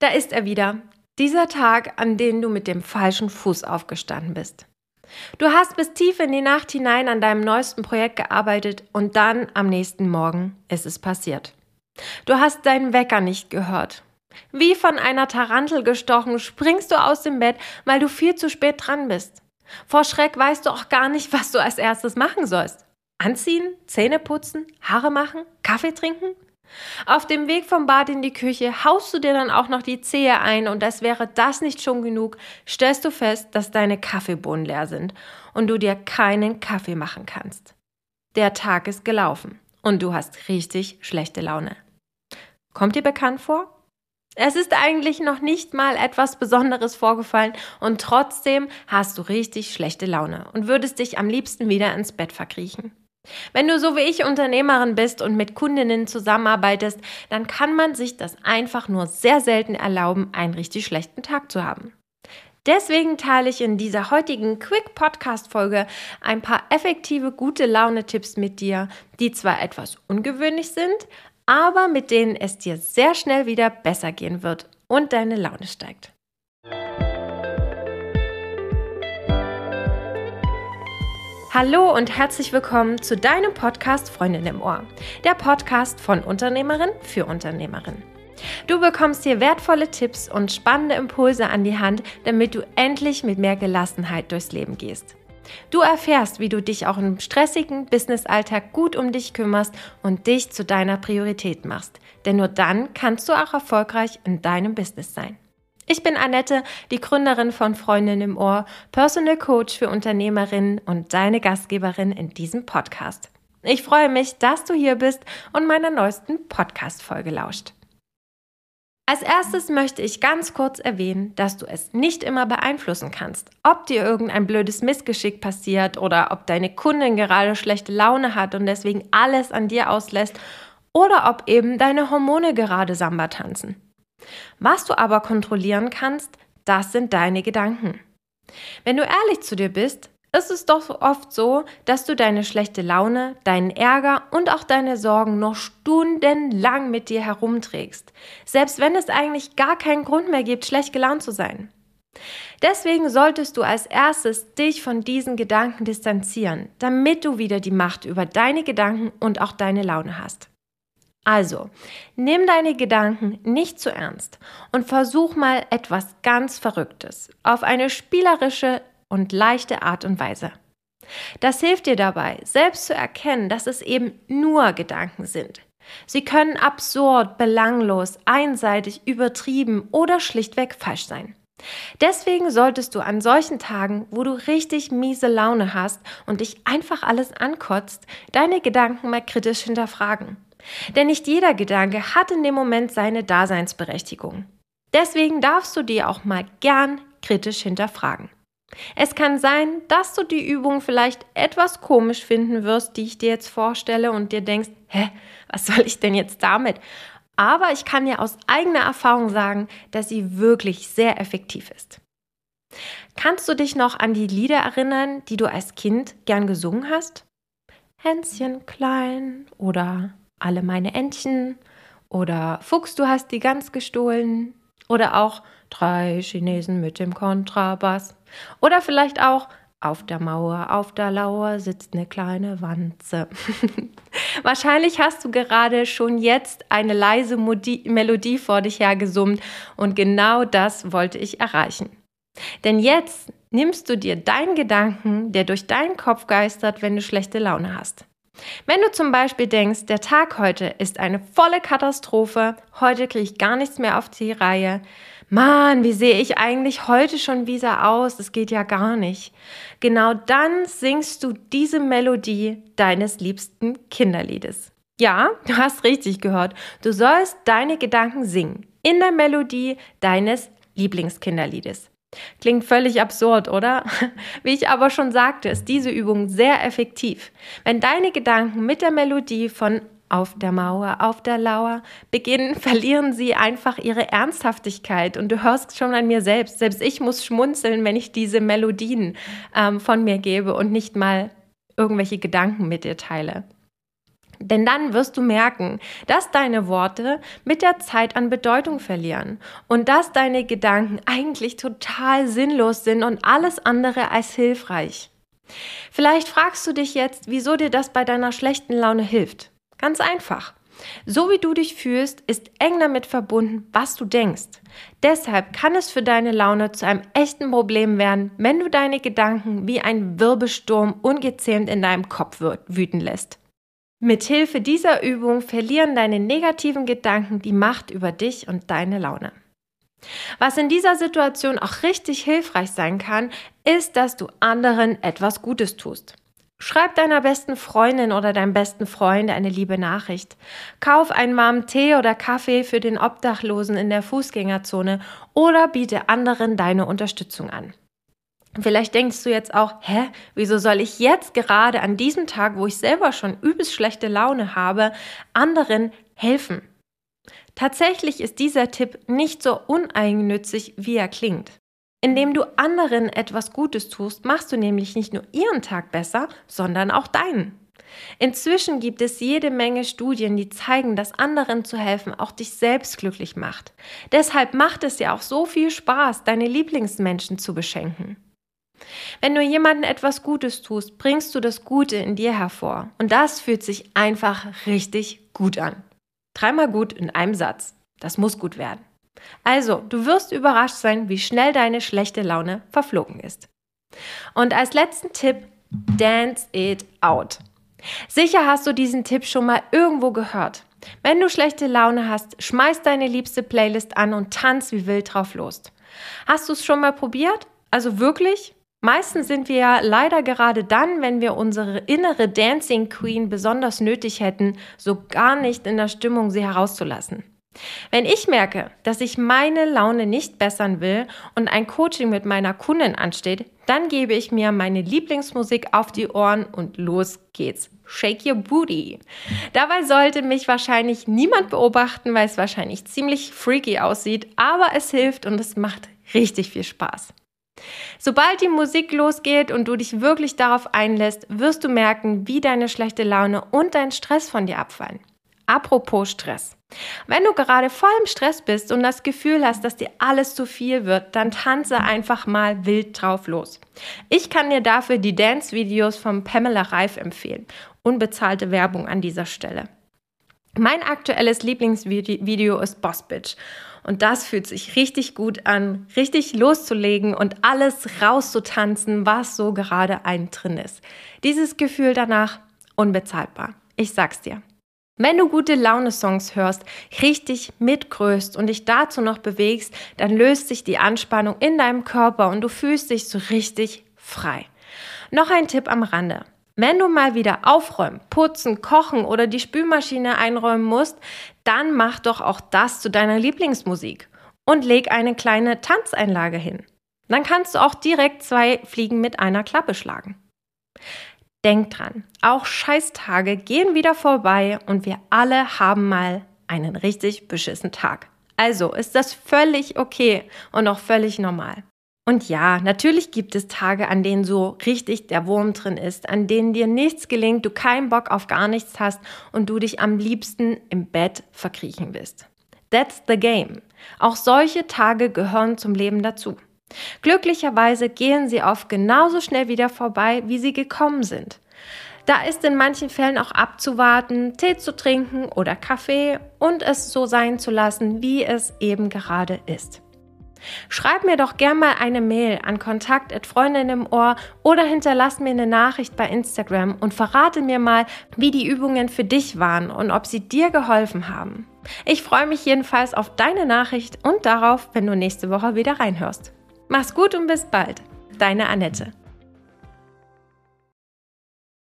Da ist er wieder. Dieser Tag, an dem du mit dem falschen Fuß aufgestanden bist. Du hast bis tief in die Nacht hinein an deinem neuesten Projekt gearbeitet und dann am nächsten Morgen ist es passiert. Du hast deinen Wecker nicht gehört. Wie von einer Tarantel gestochen, springst du aus dem Bett, weil du viel zu spät dran bist. Vor Schreck weißt du auch gar nicht, was du als erstes machen sollst. Anziehen, Zähne putzen, Haare machen, Kaffee trinken? Auf dem Weg vom Bad in die Küche haust du dir dann auch noch die Zehe ein und als wäre das nicht schon genug, stellst du fest, dass deine Kaffeebohnen leer sind und du dir keinen Kaffee machen kannst. Der Tag ist gelaufen und du hast richtig schlechte Laune. Kommt dir bekannt vor? Es ist eigentlich noch nicht mal etwas Besonderes vorgefallen und trotzdem hast du richtig schlechte Laune und würdest dich am liebsten wieder ins Bett verkriechen. Wenn du so wie ich Unternehmerin bist und mit Kundinnen zusammenarbeitest, dann kann man sich das einfach nur sehr selten erlauben, einen richtig schlechten Tag zu haben. Deswegen teile ich in dieser heutigen Quick Podcast Folge ein paar effektive gute Laune Tipps mit dir, die zwar etwas ungewöhnlich sind, aber mit denen es dir sehr schnell wieder besser gehen wird und deine Laune steigt. Hallo und herzlich willkommen zu deinem Podcast Freundin im Ohr, der Podcast von Unternehmerin für Unternehmerin. Du bekommst hier wertvolle Tipps und spannende Impulse an die Hand, damit du endlich mit mehr Gelassenheit durchs Leben gehst. Du erfährst, wie du dich auch im stressigen Businessalltag gut um dich kümmerst und dich zu deiner Priorität machst. Denn nur dann kannst du auch erfolgreich in deinem Business sein. Ich bin Annette, die Gründerin von Freundin im Ohr, Personal Coach für Unternehmerinnen und deine Gastgeberin in diesem Podcast. Ich freue mich, dass du hier bist und meiner neuesten Podcast-Folge lauscht. Als erstes möchte ich ganz kurz erwähnen, dass du es nicht immer beeinflussen kannst, ob dir irgendein blödes Missgeschick passiert oder ob deine Kundin gerade schlechte Laune hat und deswegen alles an dir auslässt oder ob eben deine Hormone gerade Samba tanzen. Was du aber kontrollieren kannst, das sind deine Gedanken. Wenn du ehrlich zu dir bist, ist es doch oft so, dass du deine schlechte Laune, deinen Ärger und auch deine Sorgen noch stundenlang mit dir herumträgst, selbst wenn es eigentlich gar keinen Grund mehr gibt, schlecht gelaunt zu sein. Deswegen solltest du als erstes dich von diesen Gedanken distanzieren, damit du wieder die Macht über deine Gedanken und auch deine Laune hast. Also, nimm deine Gedanken nicht zu ernst und versuch mal etwas ganz Verrücktes auf eine spielerische und leichte Art und Weise. Das hilft dir dabei, selbst zu erkennen, dass es eben nur Gedanken sind. Sie können absurd, belanglos, einseitig, übertrieben oder schlichtweg falsch sein. Deswegen solltest du an solchen Tagen, wo du richtig miese Laune hast und dich einfach alles ankotzt, deine Gedanken mal kritisch hinterfragen. Denn nicht jeder Gedanke hat in dem Moment seine Daseinsberechtigung. Deswegen darfst du dir auch mal gern kritisch hinterfragen. Es kann sein, dass du die Übung vielleicht etwas komisch finden wirst, die ich dir jetzt vorstelle und dir denkst, hä, was soll ich denn jetzt damit? Aber ich kann dir aus eigener Erfahrung sagen, dass sie wirklich sehr effektiv ist. Kannst du dich noch an die Lieder erinnern, die du als Kind gern gesungen hast? Hänschen klein oder alle meine Entchen oder Fuchs, du hast die Gans gestohlen oder auch drei Chinesen mit dem Kontrabass oder vielleicht auch auf der Mauer, auf der Lauer sitzt eine kleine Wanze. Wahrscheinlich hast du gerade schon jetzt eine leise Modi Melodie vor dich hergesummt und genau das wollte ich erreichen. Denn jetzt nimmst du dir deinen Gedanken, der durch deinen Kopf geistert, wenn du schlechte Laune hast. Wenn du zum Beispiel denkst, der Tag heute ist eine volle Katastrophe, heute kriege ich gar nichts mehr auf die Reihe, Mann, wie sehe ich eigentlich heute schon wieder aus? Das geht ja gar nicht. Genau dann singst du diese Melodie deines liebsten Kinderliedes. Ja, du hast richtig gehört. Du sollst deine Gedanken singen in der Melodie deines Lieblingskinderliedes. Klingt völlig absurd, oder? Wie ich aber schon sagte, ist diese Übung sehr effektiv. Wenn deine Gedanken mit der Melodie von auf der Mauer, auf der Lauer beginnen, verlieren sie einfach ihre Ernsthaftigkeit. Und du hörst schon an mir selbst. Selbst ich muss schmunzeln, wenn ich diese Melodien ähm, von mir gebe und nicht mal irgendwelche Gedanken mit dir teile. Denn dann wirst du merken, dass deine Worte mit der Zeit an Bedeutung verlieren und dass deine Gedanken eigentlich total sinnlos sind und alles andere als hilfreich. Vielleicht fragst du dich jetzt, wieso dir das bei deiner schlechten Laune hilft. Ganz einfach. So wie du dich fühlst, ist eng damit verbunden, was du denkst. Deshalb kann es für deine Laune zu einem echten Problem werden, wenn du deine Gedanken wie ein Wirbelsturm ungezähmt in deinem Kopf wüten lässt. Mithilfe dieser Übung verlieren deine negativen Gedanken die Macht über dich und deine Laune. Was in dieser Situation auch richtig hilfreich sein kann, ist, dass du anderen etwas Gutes tust. Schreib deiner besten Freundin oder deinem besten Freund eine liebe Nachricht. Kauf einen warmen Tee oder Kaffee für den Obdachlosen in der Fußgängerzone oder biete anderen deine Unterstützung an. Vielleicht denkst du jetzt auch, hä, wieso soll ich jetzt gerade an diesem Tag, wo ich selber schon übelst schlechte Laune habe, anderen helfen? Tatsächlich ist dieser Tipp nicht so uneigennützig, wie er klingt. Indem du anderen etwas Gutes tust, machst du nämlich nicht nur ihren Tag besser, sondern auch deinen. Inzwischen gibt es jede Menge Studien, die zeigen, dass anderen zu helfen auch dich selbst glücklich macht. Deshalb macht es dir auch so viel Spaß, deine Lieblingsmenschen zu beschenken. Wenn du jemandem etwas Gutes tust, bringst du das Gute in dir hervor. Und das fühlt sich einfach richtig gut an. Dreimal gut in einem Satz. Das muss gut werden. Also, du wirst überrascht sein, wie schnell deine schlechte Laune verflogen ist. Und als letzten Tipp, dance it out. Sicher hast du diesen Tipp schon mal irgendwo gehört. Wenn du schlechte Laune hast, schmeiß deine liebste Playlist an und tanz wie wild drauf los. Hast du es schon mal probiert? Also wirklich? Meistens sind wir ja leider gerade dann, wenn wir unsere innere Dancing Queen besonders nötig hätten, so gar nicht in der Stimmung sie herauszulassen. Wenn ich merke, dass ich meine Laune nicht bessern will und ein Coaching mit meiner Kundin ansteht, dann gebe ich mir meine Lieblingsmusik auf die Ohren und los geht's. Shake your booty. Dabei sollte mich wahrscheinlich niemand beobachten, weil es wahrscheinlich ziemlich freaky aussieht, aber es hilft und es macht richtig viel Spaß. Sobald die Musik losgeht und du dich wirklich darauf einlässt, wirst du merken, wie deine schlechte Laune und dein Stress von dir abfallen. Apropos Stress. Wenn du gerade voll im Stress bist und das Gefühl hast, dass dir alles zu viel wird, dann tanze einfach mal wild drauf los. Ich kann dir dafür die Dance-Videos von Pamela Reif empfehlen. Unbezahlte Werbung an dieser Stelle. Mein aktuelles Lieblingsvideo ist Boss Bitch. Und das fühlt sich richtig gut an, richtig loszulegen und alles rauszutanzen, was so gerade ein drin ist. Dieses Gefühl danach unbezahlbar. Ich sag's dir. Wenn du gute Laune-Songs hörst, richtig mitgrößt und dich dazu noch bewegst, dann löst sich die Anspannung in deinem Körper und du fühlst dich so richtig frei. Noch ein Tipp am Rande. Wenn du mal wieder aufräumen, putzen, kochen oder die Spülmaschine einräumen musst, dann mach doch auch das zu deiner Lieblingsmusik und leg eine kleine Tanzeinlage hin. Dann kannst du auch direkt zwei Fliegen mit einer Klappe schlagen. Denk dran, auch Scheißtage gehen wieder vorbei und wir alle haben mal einen richtig beschissenen Tag. Also ist das völlig okay und auch völlig normal. Und ja, natürlich gibt es Tage, an denen so richtig der Wurm drin ist, an denen dir nichts gelingt, du keinen Bock auf gar nichts hast und du dich am liebsten im Bett verkriechen willst. That's the game. Auch solche Tage gehören zum Leben dazu. Glücklicherweise gehen sie oft genauso schnell wieder vorbei, wie sie gekommen sind. Da ist in manchen Fällen auch abzuwarten, Tee zu trinken oder Kaffee und es so sein zu lassen, wie es eben gerade ist. Schreib mir doch gern mal eine Mail an Kontakt@freundin im Ohr oder hinterlass mir eine Nachricht bei Instagram und verrate mir mal, wie die Übungen für dich waren und ob sie dir geholfen haben. Ich freue mich jedenfalls auf deine Nachricht und darauf, wenn du nächste Woche wieder reinhörst. Mach's gut und bis bald. Deine Annette.